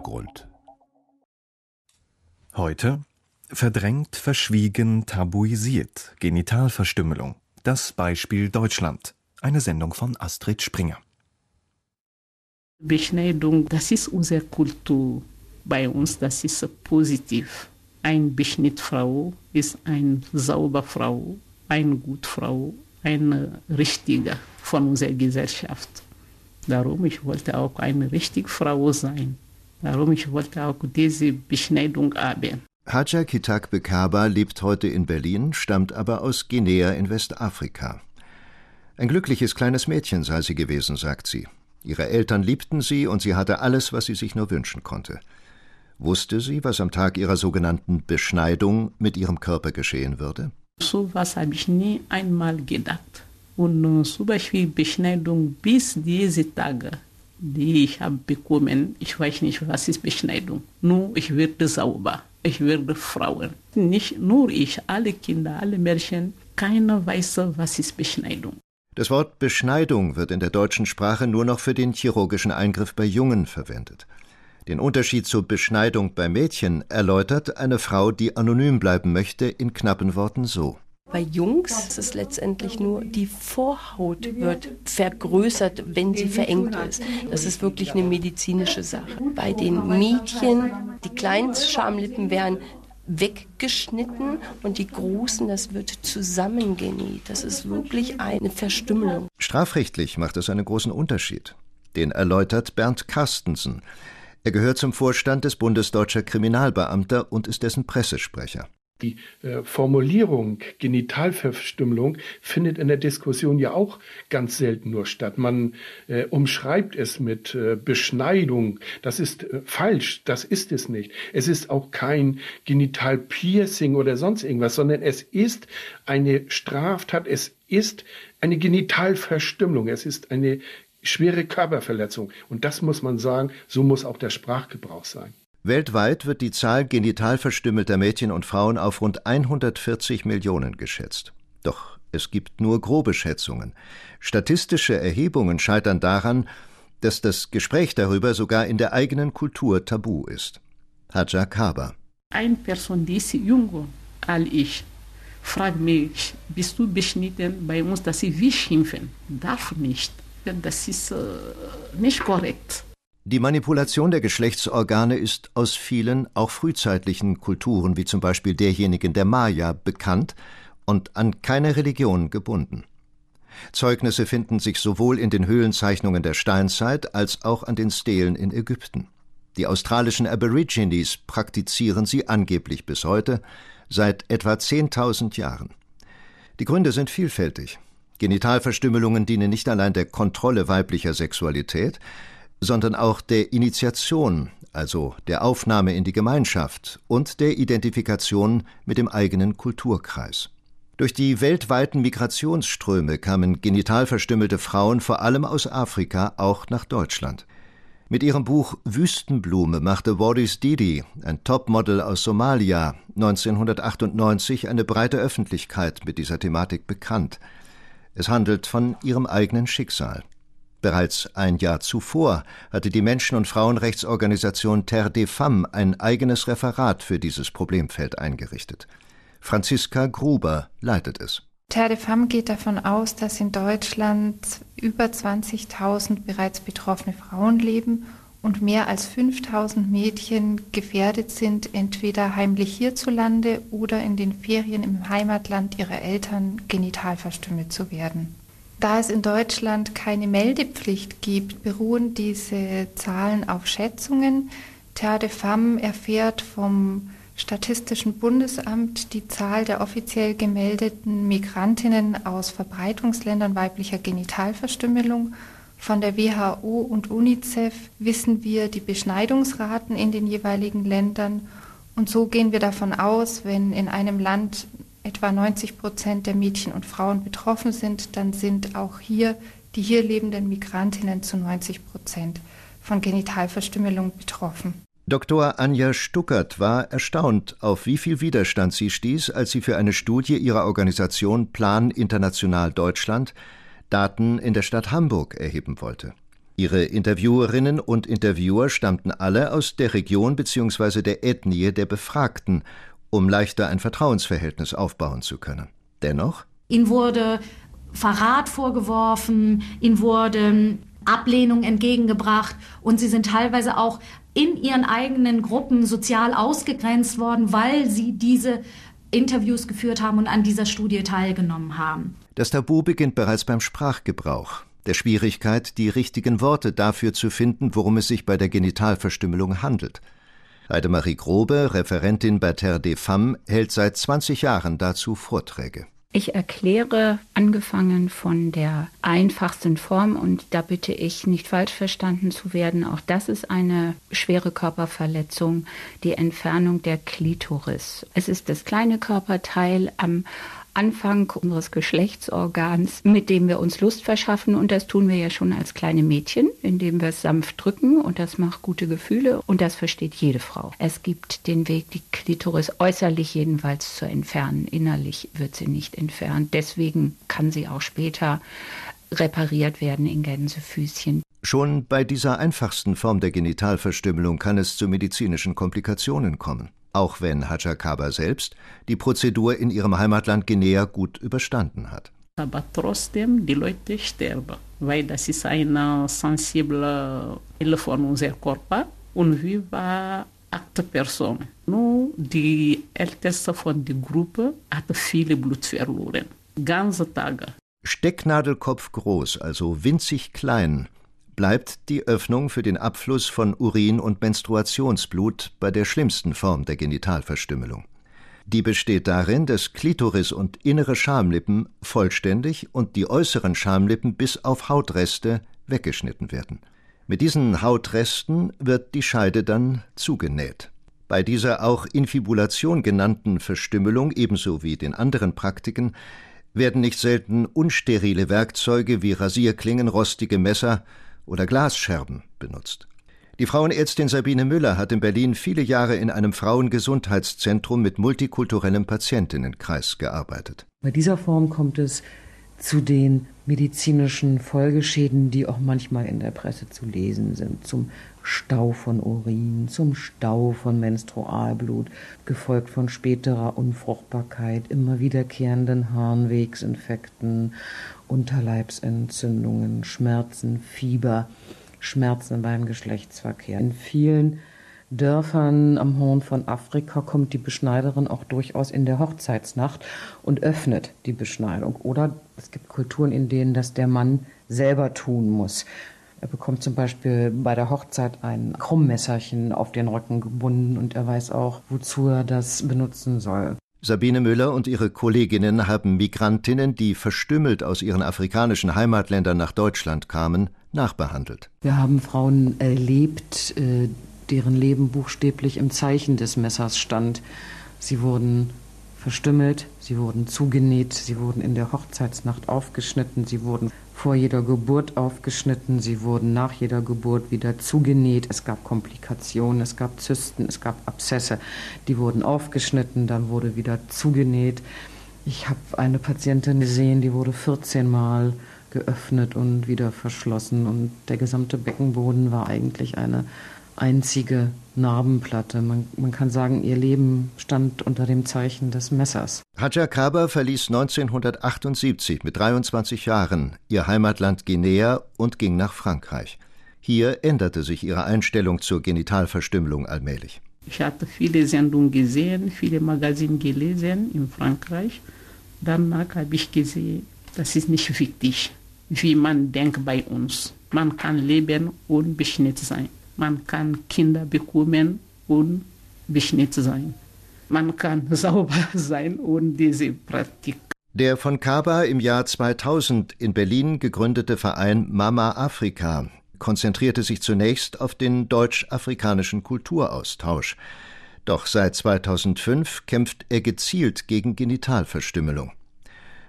Abgrund. Heute verdrängt, verschwiegen, tabuisiert, Genitalverstümmelung. Das Beispiel Deutschland. Eine Sendung von Astrid Springer. Beschneidung, das ist unsere Kultur. Bei uns, das ist positiv. Ein Beschnittfrau ist eine saubere Frau, eine gute Frau, eine richtige von unserer Gesellschaft. Darum ich wollte auch eine richtige Frau sein. Darum ich wollte auch diese Beschneidung haben. Haja Kitak Bekaba lebt heute in Berlin, stammt aber aus Guinea in Westafrika. Ein glückliches kleines Mädchen sei sie gewesen, sagt sie. Ihre Eltern liebten sie und sie hatte alles, was sie sich nur wünschen konnte. Wusste sie, was am Tag ihrer sogenannten Beschneidung mit ihrem Körper geschehen würde? So was habe ich nie einmal gedacht. Und äh, zum Beispiel Beschneidung bis diese Tage, die ich habe bekommen, ich weiß nicht, was ist Beschneidung. Nur ich werde sauber, ich werde Frauen. Nicht nur ich, alle Kinder, alle Mädchen, keiner weiß, was ist Beschneidung. Das Wort Beschneidung wird in der deutschen Sprache nur noch für den chirurgischen Eingriff bei Jungen verwendet. Den Unterschied zur Beschneidung bei Mädchen erläutert eine Frau, die anonym bleiben möchte, in knappen Worten so. Bei Jungs ist es letztendlich nur, die Vorhaut wird vergrößert, wenn sie verengt ist. Das ist wirklich eine medizinische Sache. Bei den Mädchen, die kleinen Schamlippen werden weggeschnitten und die großen, das wird zusammengenäht. Das ist wirklich eine Verstümmelung. Strafrechtlich macht es einen großen Unterschied. Den erläutert Bernd Carstensen. Er gehört zum Vorstand des Bundes Deutscher Kriminalbeamter und ist dessen Pressesprecher. Die äh, Formulierung Genitalverstümmelung findet in der Diskussion ja auch ganz selten nur statt. Man äh, umschreibt es mit äh, Beschneidung. Das ist äh, falsch. Das ist es nicht. Es ist auch kein Genitalpiercing oder sonst irgendwas, sondern es ist eine Straftat. Es ist eine Genitalverstümmelung. Es ist eine schwere Körperverletzung. Und das muss man sagen, so muss auch der Sprachgebrauch sein. Weltweit wird die Zahl genital verstümmelter Mädchen und Frauen auf rund 140 Millionen geschätzt. Doch es gibt nur grobe Schätzungen. Statistische Erhebungen scheitern daran, dass das Gespräch darüber sogar in der eigenen Kultur tabu ist. Haja Kaba. Eine Person, die ist jünger als ich, fragt mich, bist du beschnitten bei uns, dass sie wie schimpfen? Darf nicht. Das ist äh, nicht korrekt. Die Manipulation der Geschlechtsorgane ist aus vielen, auch frühzeitlichen Kulturen, wie zum Beispiel derjenigen der Maya, bekannt und an keine Religion gebunden. Zeugnisse finden sich sowohl in den Höhlenzeichnungen der Steinzeit als auch an den Stelen in Ägypten. Die australischen Aborigines praktizieren sie angeblich bis heute, seit etwa 10.000 Jahren. Die Gründe sind vielfältig. Genitalverstümmelungen dienen nicht allein der Kontrolle weiblicher Sexualität, sondern auch der Initiation, also der Aufnahme in die Gemeinschaft und der Identifikation mit dem eigenen Kulturkreis. Durch die weltweiten Migrationsströme kamen genital verstümmelte Frauen vor allem aus Afrika auch nach Deutschland. Mit ihrem Buch Wüstenblume machte Waris Didi, ein Topmodel aus Somalia, 1998 eine breite Öffentlichkeit mit dieser Thematik bekannt. Es handelt von ihrem eigenen Schicksal. Bereits ein Jahr zuvor hatte die Menschen- und Frauenrechtsorganisation Terre des Femmes ein eigenes Referat für dieses Problemfeld eingerichtet. Franziska Gruber leitet es. Terre des Femmes geht davon aus, dass in Deutschland über 20.000 bereits betroffene Frauen leben und mehr als 5.000 Mädchen gefährdet sind, entweder heimlich hierzulande oder in den Ferien im Heimatland ihrer Eltern genital verstümmelt zu werden. Da es in Deutschland keine Meldepflicht gibt, beruhen diese Zahlen auf Schätzungen. Terre de Femme erfährt vom Statistischen Bundesamt die Zahl der offiziell gemeldeten Migrantinnen aus Verbreitungsländern weiblicher Genitalverstümmelung. Von der WHO und UNICEF wissen wir die Beschneidungsraten in den jeweiligen Ländern. Und so gehen wir davon aus, wenn in einem Land etwa 90 Prozent der Mädchen und Frauen betroffen sind, dann sind auch hier die hier lebenden Migrantinnen zu 90 Prozent von Genitalverstümmelung betroffen. Dr. Anja Stuckert war erstaunt, auf wie viel Widerstand sie stieß, als sie für eine Studie ihrer Organisation Plan International Deutschland Daten in der Stadt Hamburg erheben wollte. Ihre Interviewerinnen und Interviewer stammten alle aus der Region bzw. der Ethnie der Befragten, um leichter ein Vertrauensverhältnis aufbauen zu können. Dennoch? Ihnen wurde Verrat vorgeworfen, ihnen wurde Ablehnung entgegengebracht und sie sind teilweise auch in ihren eigenen Gruppen sozial ausgegrenzt worden, weil sie diese Interviews geführt haben und an dieser Studie teilgenommen haben. Das Tabu beginnt bereits beim Sprachgebrauch, der Schwierigkeit, die richtigen Worte dafür zu finden, worum es sich bei der Genitalverstümmelung handelt. Heidemarie Grobe, Referentin bei Terre des Femmes, hält seit 20 Jahren dazu Vorträge. Ich erkläre, angefangen von der einfachsten Form, und da bitte ich nicht falsch verstanden zu werden, auch das ist eine schwere Körperverletzung, die Entfernung der Klitoris. Es ist das kleine Körperteil am Anfang unseres Geschlechtsorgans, mit dem wir uns Lust verschaffen. Und das tun wir ja schon als kleine Mädchen, indem wir es sanft drücken. Und das macht gute Gefühle. Und das versteht jede Frau. Es gibt den Weg, die Klitoris äußerlich jedenfalls zu entfernen. Innerlich wird sie nicht entfernt. Deswegen kann sie auch später repariert werden in Gänsefüßchen. Schon bei dieser einfachsten Form der Genitalverstümmelung kann es zu medizinischen Komplikationen kommen auch wenn Hajakaba selbst die Prozedur in ihrem Heimatland Guinea gut überstanden hat. Aber trotzdem, die Leute sterben, weil das ist eine sensible Stelle von unserem Körper und wir waren acht Personen. Nur die älteste von der Gruppe hat viel Blut verloren. Ganze Tage. Stecknadelkopf groß, also winzig klein, bleibt die Öffnung für den Abfluss von Urin und Menstruationsblut bei der schlimmsten Form der Genitalverstümmelung. Die besteht darin, dass Klitoris und innere Schamlippen vollständig und die äußeren Schamlippen bis auf Hautreste weggeschnitten werden. Mit diesen Hautresten wird die Scheide dann zugenäht. Bei dieser auch Infibulation genannten Verstümmelung ebenso wie den anderen Praktiken werden nicht selten unsterile Werkzeuge wie Rasierklingen, rostige Messer oder Glasscherben benutzt. Die Frauenärztin Sabine Müller hat in Berlin viele Jahre in einem Frauengesundheitszentrum mit multikulturellem Patientinnenkreis gearbeitet. Bei dieser Form kommt es zu den medizinischen Folgeschäden, die auch manchmal in der Presse zu lesen sind, zum Stau von Urin, zum Stau von Menstrualblut, gefolgt von späterer Unfruchtbarkeit, immer wiederkehrenden Harnwegsinfekten Unterleibsentzündungen, Schmerzen, Fieber, Schmerzen beim Geschlechtsverkehr. In vielen Dörfern am Horn von Afrika kommt die Beschneiderin auch durchaus in der Hochzeitsnacht und öffnet die Beschneidung. Oder es gibt Kulturen, in denen das der Mann selber tun muss. Er bekommt zum Beispiel bei der Hochzeit ein Krummmesserchen auf den Rücken gebunden und er weiß auch, wozu er das benutzen soll. Sabine Müller und ihre Kolleginnen haben Migrantinnen, die verstümmelt aus ihren afrikanischen Heimatländern nach Deutschland kamen, nachbehandelt. Wir haben Frauen erlebt, äh, deren Leben buchstäblich im Zeichen des Messers stand. Sie wurden verstümmelt, sie wurden zugenäht, sie wurden in der Hochzeitsnacht aufgeschnitten, sie wurden vor jeder Geburt aufgeschnitten, sie wurden nach jeder Geburt wieder zugenäht, es gab Komplikationen, es gab Zysten, es gab Abszesse, die wurden aufgeschnitten, dann wurde wieder zugenäht. Ich habe eine Patientin gesehen, die wurde 14 Mal geöffnet und wieder verschlossen und der gesamte Beckenboden war eigentlich eine einzige Narbenplatte. Man, man, kann sagen, ihr Leben stand unter dem Zeichen des Messers. Hadja Kaba verließ 1978 mit 23 Jahren ihr Heimatland Guinea und ging nach Frankreich. Hier änderte sich ihre Einstellung zur Genitalverstümmelung allmählich. Ich hatte viele Sendungen gesehen, viele Magazine gelesen in Frankreich. Danach habe ich gesehen, das ist nicht wichtig, wie man denkt bei uns. Man kann leben und beschnitten sein. Man kann Kinder bekommen und beschnitten sein. Man kann sauber sein und diese Praktik. Der von Kaba im Jahr 2000 in Berlin gegründete Verein Mama Afrika konzentrierte sich zunächst auf den deutsch-afrikanischen Kulturaustausch. Doch seit 2005 kämpft er gezielt gegen Genitalverstümmelung.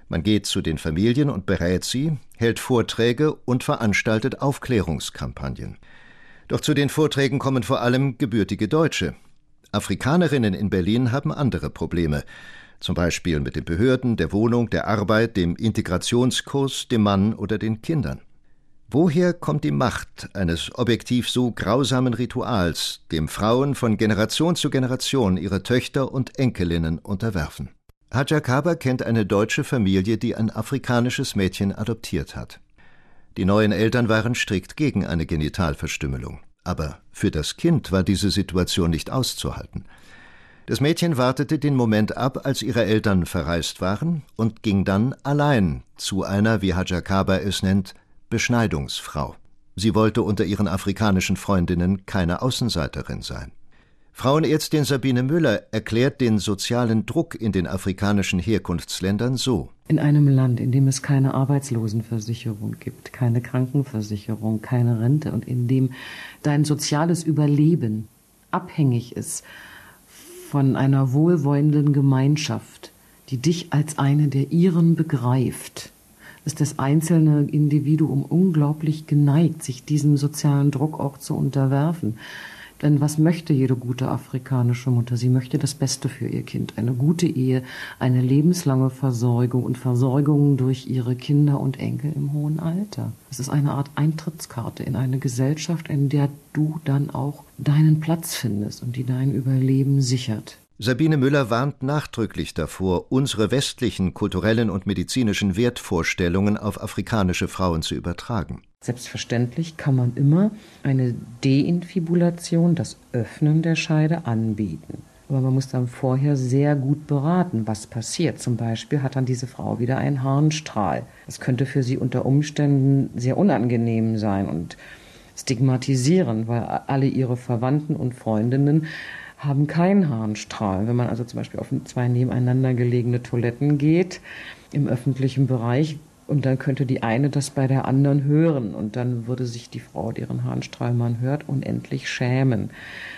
Man geht zu den Familien und berät sie, hält Vorträge und veranstaltet Aufklärungskampagnen. Doch zu den Vorträgen kommen vor allem gebürtige Deutsche. Afrikanerinnen in Berlin haben andere Probleme, zum Beispiel mit den Behörden, der Wohnung, der Arbeit, dem Integrationskurs, dem Mann oder den Kindern. Woher kommt die Macht eines objektiv so grausamen Rituals, dem Frauen von Generation zu Generation ihre Töchter und Enkelinnen unterwerfen? Haja Kaba kennt eine deutsche Familie, die ein afrikanisches Mädchen adoptiert hat. Die neuen Eltern waren strikt gegen eine Genitalverstümmelung. Aber für das Kind war diese Situation nicht auszuhalten. Das Mädchen wartete den Moment ab, als ihre Eltern verreist waren, und ging dann allein zu einer, wie Haja Kaba es nennt, Beschneidungsfrau. Sie wollte unter ihren afrikanischen Freundinnen keine Außenseiterin sein. Frauenärztin Sabine Müller erklärt den sozialen Druck in den afrikanischen Herkunftsländern so. In einem Land, in dem es keine Arbeitslosenversicherung gibt, keine Krankenversicherung, keine Rente und in dem dein soziales Überleben abhängig ist von einer wohlwollenden Gemeinschaft, die dich als eine der ihren begreift, ist das einzelne Individuum unglaublich geneigt, sich diesem sozialen Druck auch zu unterwerfen. Denn was möchte jede gute afrikanische Mutter? Sie möchte das Beste für ihr Kind. Eine gute Ehe, eine lebenslange Versorgung und Versorgung durch ihre Kinder und Enkel im hohen Alter. Es ist eine Art Eintrittskarte in eine Gesellschaft, in der du dann auch deinen Platz findest und die dein Überleben sichert. Sabine Müller warnt nachdrücklich davor, unsere westlichen kulturellen und medizinischen Wertvorstellungen auf afrikanische Frauen zu übertragen. Selbstverständlich kann man immer eine Deinfibulation, das Öffnen der Scheide, anbieten. Aber man muss dann vorher sehr gut beraten, was passiert. Zum Beispiel hat dann diese Frau wieder einen Harnstrahl. Das könnte für sie unter Umständen sehr unangenehm sein und stigmatisieren, weil alle ihre Verwandten und Freundinnen haben keinen Harnstrahl. Wenn man also zum Beispiel auf zwei nebeneinander gelegene Toiletten geht im öffentlichen Bereich, und dann könnte die eine das bei der anderen hören und dann würde sich die Frau, deren Harnstrahl man hört, unendlich schämen.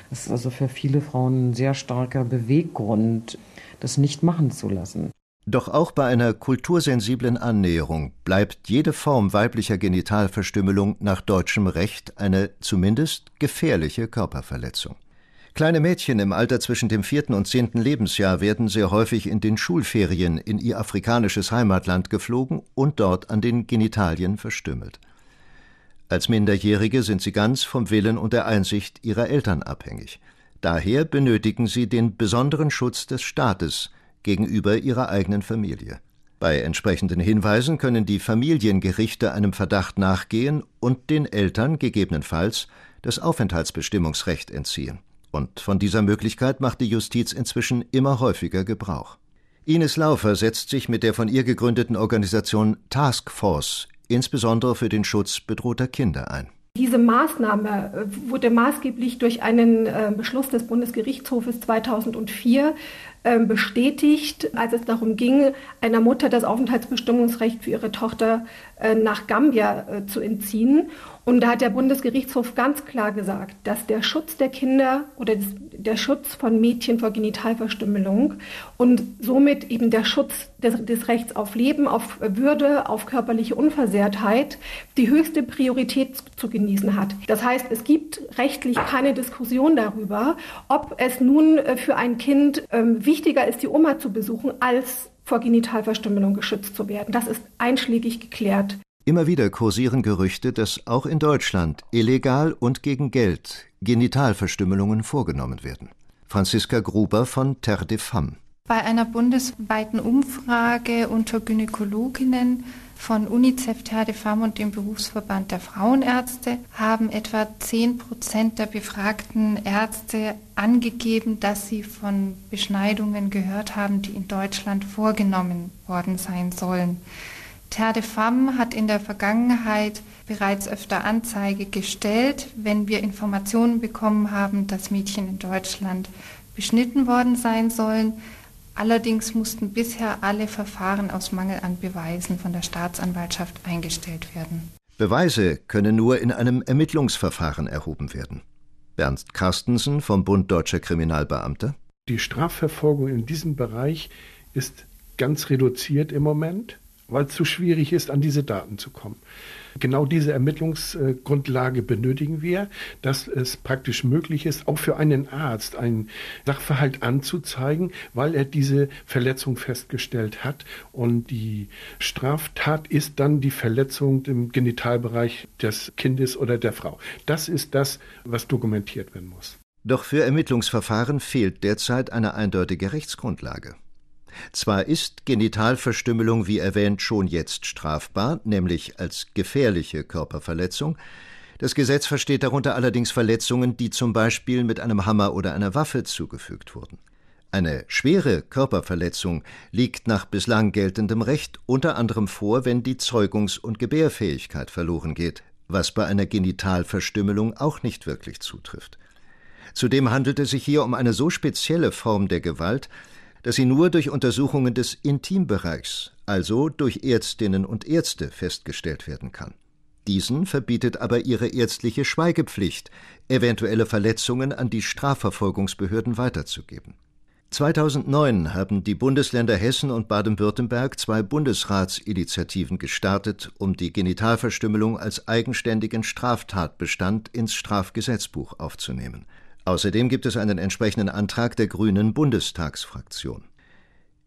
Das ist also für viele Frauen ein sehr starker Beweggrund, das nicht machen zu lassen. Doch auch bei einer kultursensiblen Annäherung bleibt jede Form weiblicher Genitalverstümmelung nach deutschem Recht eine zumindest gefährliche Körperverletzung. Kleine Mädchen im Alter zwischen dem vierten und zehnten Lebensjahr werden sehr häufig in den Schulferien in ihr afrikanisches Heimatland geflogen und dort an den Genitalien verstümmelt. Als Minderjährige sind sie ganz vom Willen und der Einsicht ihrer Eltern abhängig. Daher benötigen sie den besonderen Schutz des Staates gegenüber ihrer eigenen Familie. Bei entsprechenden Hinweisen können die Familiengerichte einem Verdacht nachgehen und den Eltern gegebenenfalls das Aufenthaltsbestimmungsrecht entziehen. Und von dieser Möglichkeit macht die Justiz inzwischen immer häufiger Gebrauch. Ines Laufer setzt sich mit der von ihr gegründeten Organisation Task Force insbesondere für den Schutz bedrohter Kinder ein. Diese Maßnahme äh, wurde maßgeblich durch einen äh, Beschluss des Bundesgerichtshofes 2004 ähm, bestätigt, als es darum ging, einer Mutter das Aufenthaltsbestimmungsrecht für ihre Tochter äh, nach Gambia zu entziehen. Und da hat der Bundesgerichtshof ganz klar gesagt, dass der Schutz der Kinder oder der Schutz von Mädchen vor Genitalverstümmelung und somit eben der Schutz des, des, Rechts auf Leben, auf Würde, auf körperliche Unversehrtheit die höchste Priorität zu genießen hat. Das heißt, es gibt rechtlich keine Diskussion darüber, ob es nun äh, für ein Kind ähm, wichtiger ist, die Oma zu besuchen, als vor Genitalverstümmelung geschützt zu werden. Das ist einschlägig geklärt. Immer wieder kursieren Gerüchte, dass auch in Deutschland illegal und gegen Geld Genitalverstümmelungen vorgenommen werden. Franziska Gruber von Terre des Femmes. Bei einer bundesweiten Umfrage unter Gynäkologinnen von UNICEF, Femmes und dem Berufsverband der Frauenärzte haben etwa 10 Prozent der befragten Ärzte angegeben, dass sie von Beschneidungen gehört haben, die in Deutschland vorgenommen worden sein sollen. Terre de Femme hat in der Vergangenheit bereits öfter Anzeige gestellt, wenn wir Informationen bekommen haben, dass Mädchen in Deutschland beschnitten worden sein sollen. Allerdings mussten bisher alle Verfahren aus Mangel an Beweisen von der Staatsanwaltschaft eingestellt werden. Beweise können nur in einem Ermittlungsverfahren erhoben werden. Bernd Carstensen vom Bund Deutscher Kriminalbeamte. Die Strafverfolgung in diesem Bereich ist ganz reduziert im Moment. weil es zu schwierig ist, an diese Daten zu kommen. Genau diese Ermittlungsgrundlage benötigen wir, dass es praktisch möglich ist, auch für einen Arzt einen Sachverhalt anzuzeigen, weil er diese Verletzung festgestellt hat. Und die Straftat ist dann die Verletzung im Genitalbereich des Kindes oder der Frau. Das ist das, was dokumentiert werden muss. Doch für Ermittlungsverfahren fehlt derzeit eine eindeutige Rechtsgrundlage. Zwar ist Genitalverstümmelung, wie erwähnt, schon jetzt strafbar, nämlich als gefährliche Körperverletzung. Das Gesetz versteht darunter allerdings Verletzungen, die zum Beispiel mit einem Hammer oder einer Waffe zugefügt wurden. Eine schwere Körperverletzung liegt nach bislang geltendem Recht unter anderem vor, wenn die Zeugungs- und Gebärfähigkeit verloren geht, was bei einer Genitalverstümmelung auch nicht wirklich zutrifft. Zudem handelt es sich hier um eine so spezielle Form der Gewalt, dass sie nur durch Untersuchungen des Intimbereichs, also durch Ärztinnen und Ärzte, festgestellt werden kann. Diesen verbietet aber ihre ärztliche Schweigepflicht, eventuelle Verletzungen an die Strafverfolgungsbehörden weiterzugeben. 2009 haben die Bundesländer Hessen und Baden-Württemberg zwei Bundesratsinitiativen gestartet, um die Genitalverstümmelung als eigenständigen Straftatbestand ins Strafgesetzbuch aufzunehmen. Außerdem gibt es einen entsprechenden Antrag der Grünen Bundestagsfraktion.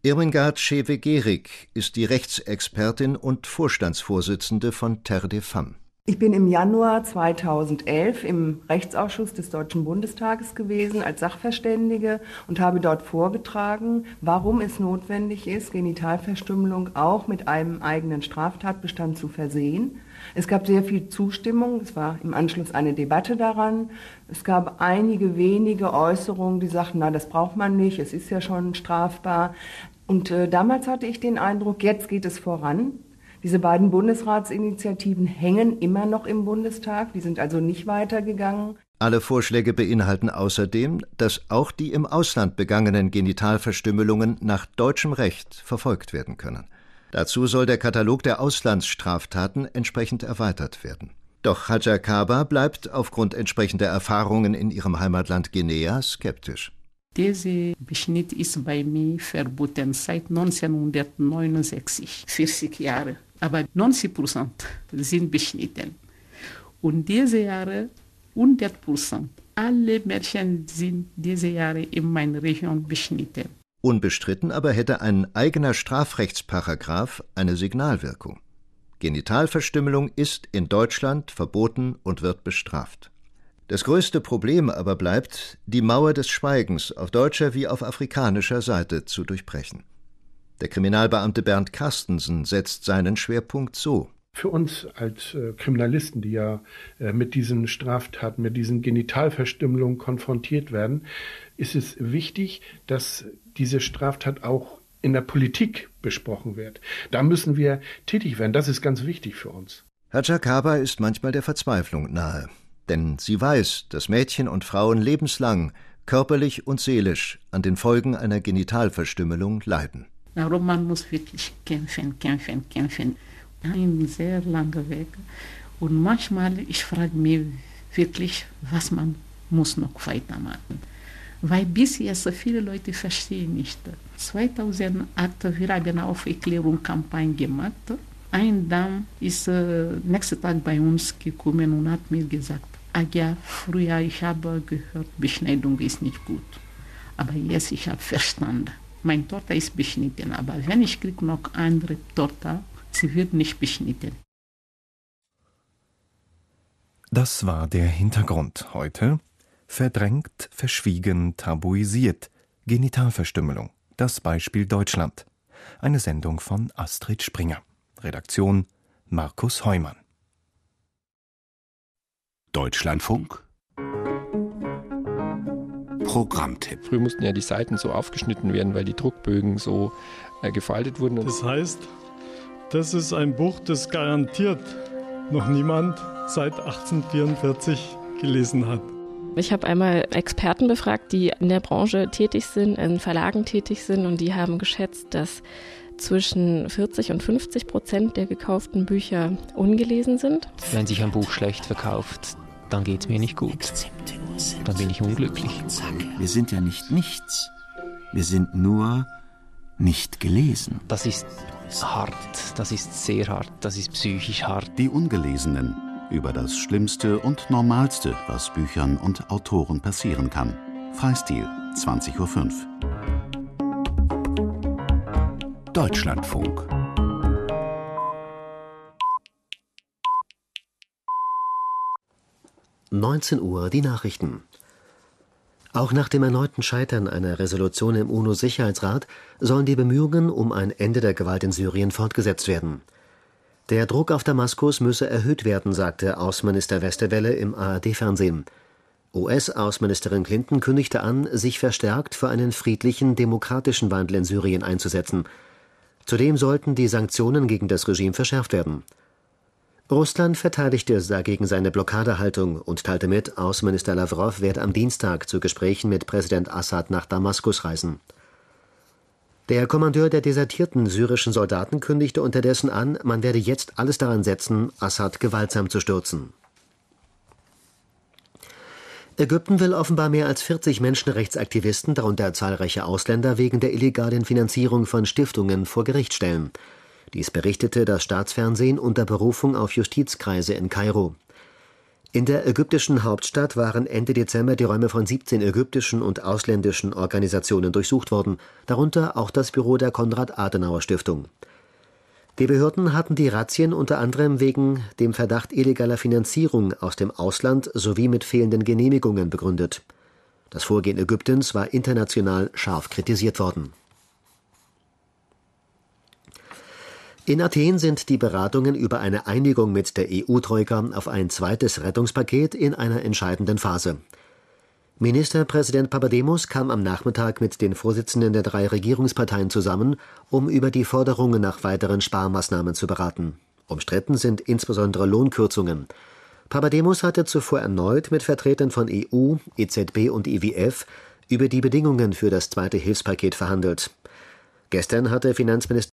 Irmingard Schewe-Gehrig ist die Rechtsexpertin und Vorstandsvorsitzende von Terre des Femmes. Ich bin im Januar 2011 im Rechtsausschuss des Deutschen Bundestages gewesen als Sachverständige und habe dort vorgetragen, warum es notwendig ist, Genitalverstümmelung auch mit einem eigenen Straftatbestand zu versehen. Es gab sehr viel Zustimmung, es war im Anschluss eine Debatte daran. Es gab einige wenige Äußerungen, die sagten, na, das braucht man nicht, es ist ja schon strafbar. Und äh, damals hatte ich den Eindruck, jetzt geht es voran. Diese beiden Bundesratsinitiativen hängen immer noch im Bundestag, die sind also nicht weitergegangen. Alle Vorschläge beinhalten außerdem, dass auch die im Ausland begangenen Genitalverstümmelungen nach deutschem Recht verfolgt werden können. Dazu soll der Katalog der Auslandsstraftaten entsprechend erweitert werden. Doch Hajar Kaba bleibt aufgrund entsprechender Erfahrungen in ihrem Heimatland Guinea skeptisch. Dieser Beschnitt ist bei mir verboten seit 1969, 40 Jahre aber 90 Prozent sind beschnitten. Und diese Jahre 100 Prozent. Alle Mädchen sind diese Jahre in meiner Region beschnitten. Unbestritten aber hätte ein eigener Strafrechtsparagraf eine Signalwirkung. Genitalverstümmelung ist in Deutschland verboten und wird bestraft. Das größte Problem aber bleibt, die Mauer des Schweigens auf deutscher wie auf afrikanischer Seite zu durchbrechen. Der Kriminalbeamte Bernd Carstensen setzt seinen Schwerpunkt so. Für uns als äh, Kriminalisten, die ja äh, mit diesen Straftaten, mit diesen Genitalverstümmelungen konfrontiert werden, ist es wichtig, dass diese Straftat auch in der Politik besprochen wird. Da müssen wir tätig werden. Das ist ganz wichtig für uns. Haja Kaba ist manchmal der Verzweiflung nahe. Denn sie weiß, dass Mädchen und Frauen lebenslang, körperlich und seelisch an den Folgen einer Genitalverstümmelung leiden. Darum man muss wirklich kämpfen, kämpfen, kämpfen. Ein sehr langer Weg. Und manchmal, ich frage mich wirklich, was man muss noch weitermachen. Weil bis jetzt viele Leute verstehen nicht. 2008 wir haben eine Aufklärungskampagne gemacht. Ein Damm ist äh, nächsten Tag bei uns gekommen und hat mir gesagt, Agia, früher ich habe gehört, Beschneidung ist nicht gut. Aber jetzt ich habe verstanden. Meine Tochter ist beschnitten, aber wenn ich kriege noch andere Tochter, sie wird nicht beschnitten. Das war der Hintergrund heute. Verdrängt, verschwiegen, tabuisiert. Genitalverstümmelung. Das Beispiel Deutschland. Eine Sendung von Astrid Springer. Redaktion Markus Heumann. Deutschlandfunk Programmtipp. Früher mussten ja die Seiten so aufgeschnitten werden, weil die Druckbögen so äh, gefaltet wurden. Das heißt, das ist ein Buch, das garantiert noch niemand seit 1844 gelesen hat. Ich habe einmal Experten befragt, die in der Branche tätig sind, in Verlagen tätig sind und die haben geschätzt, dass zwischen 40 und 50 Prozent der gekauften Bücher ungelesen sind. Wenn sich ein Buch schlecht verkauft, dann geht es mir nicht gut. Dann bin ich unglücklich. Wir sind ja nicht nichts. Wir sind nur nicht gelesen. Das ist hart, das ist sehr hart, das ist psychisch hart. Die Ungelesenen über das Schlimmste und Normalste, was Büchern und Autoren passieren kann. Freistil, 20.05 Uhr. Deutschlandfunk. Neunzehn Uhr die Nachrichten. Auch nach dem erneuten Scheitern einer Resolution im UNO-Sicherheitsrat sollen die Bemühungen um ein Ende der Gewalt in Syrien fortgesetzt werden. Der Druck auf Damaskus müsse erhöht werden, sagte Außenminister Westerwelle im ARD-Fernsehen. US-Außenministerin Clinton kündigte an, sich verstärkt für einen friedlichen, demokratischen Wandel in Syrien einzusetzen. Zudem sollten die Sanktionen gegen das Regime verschärft werden. Russland verteidigte dagegen seine Blockadehaltung und teilte mit, Außenminister Lavrov werde am Dienstag zu Gesprächen mit Präsident Assad nach Damaskus reisen. Der Kommandeur der desertierten syrischen Soldaten kündigte unterdessen an, man werde jetzt alles daran setzen, Assad gewaltsam zu stürzen. Ägypten will offenbar mehr als 40 Menschenrechtsaktivisten, darunter zahlreiche Ausländer, wegen der illegalen Finanzierung von Stiftungen vor Gericht stellen. Dies berichtete das Staatsfernsehen unter Berufung auf Justizkreise in Kairo. In der ägyptischen Hauptstadt waren Ende Dezember die Räume von 17 ägyptischen und ausländischen Organisationen durchsucht worden, darunter auch das Büro der Konrad-Adenauer-Stiftung. Die Behörden hatten die Razzien unter anderem wegen dem Verdacht illegaler Finanzierung aus dem Ausland sowie mit fehlenden Genehmigungen begründet. Das Vorgehen Ägyptens war international scharf kritisiert worden. In Athen sind die Beratungen über eine Einigung mit der EU-Troika auf ein zweites Rettungspaket in einer entscheidenden Phase. Ministerpräsident Papademos kam am Nachmittag mit den Vorsitzenden der drei Regierungsparteien zusammen, um über die Forderungen nach weiteren Sparmaßnahmen zu beraten. Umstritten sind insbesondere Lohnkürzungen. Papademos hatte zuvor erneut mit Vertretern von EU, EZB und IWF über die Bedingungen für das zweite Hilfspaket verhandelt. Gestern hatte Finanzminister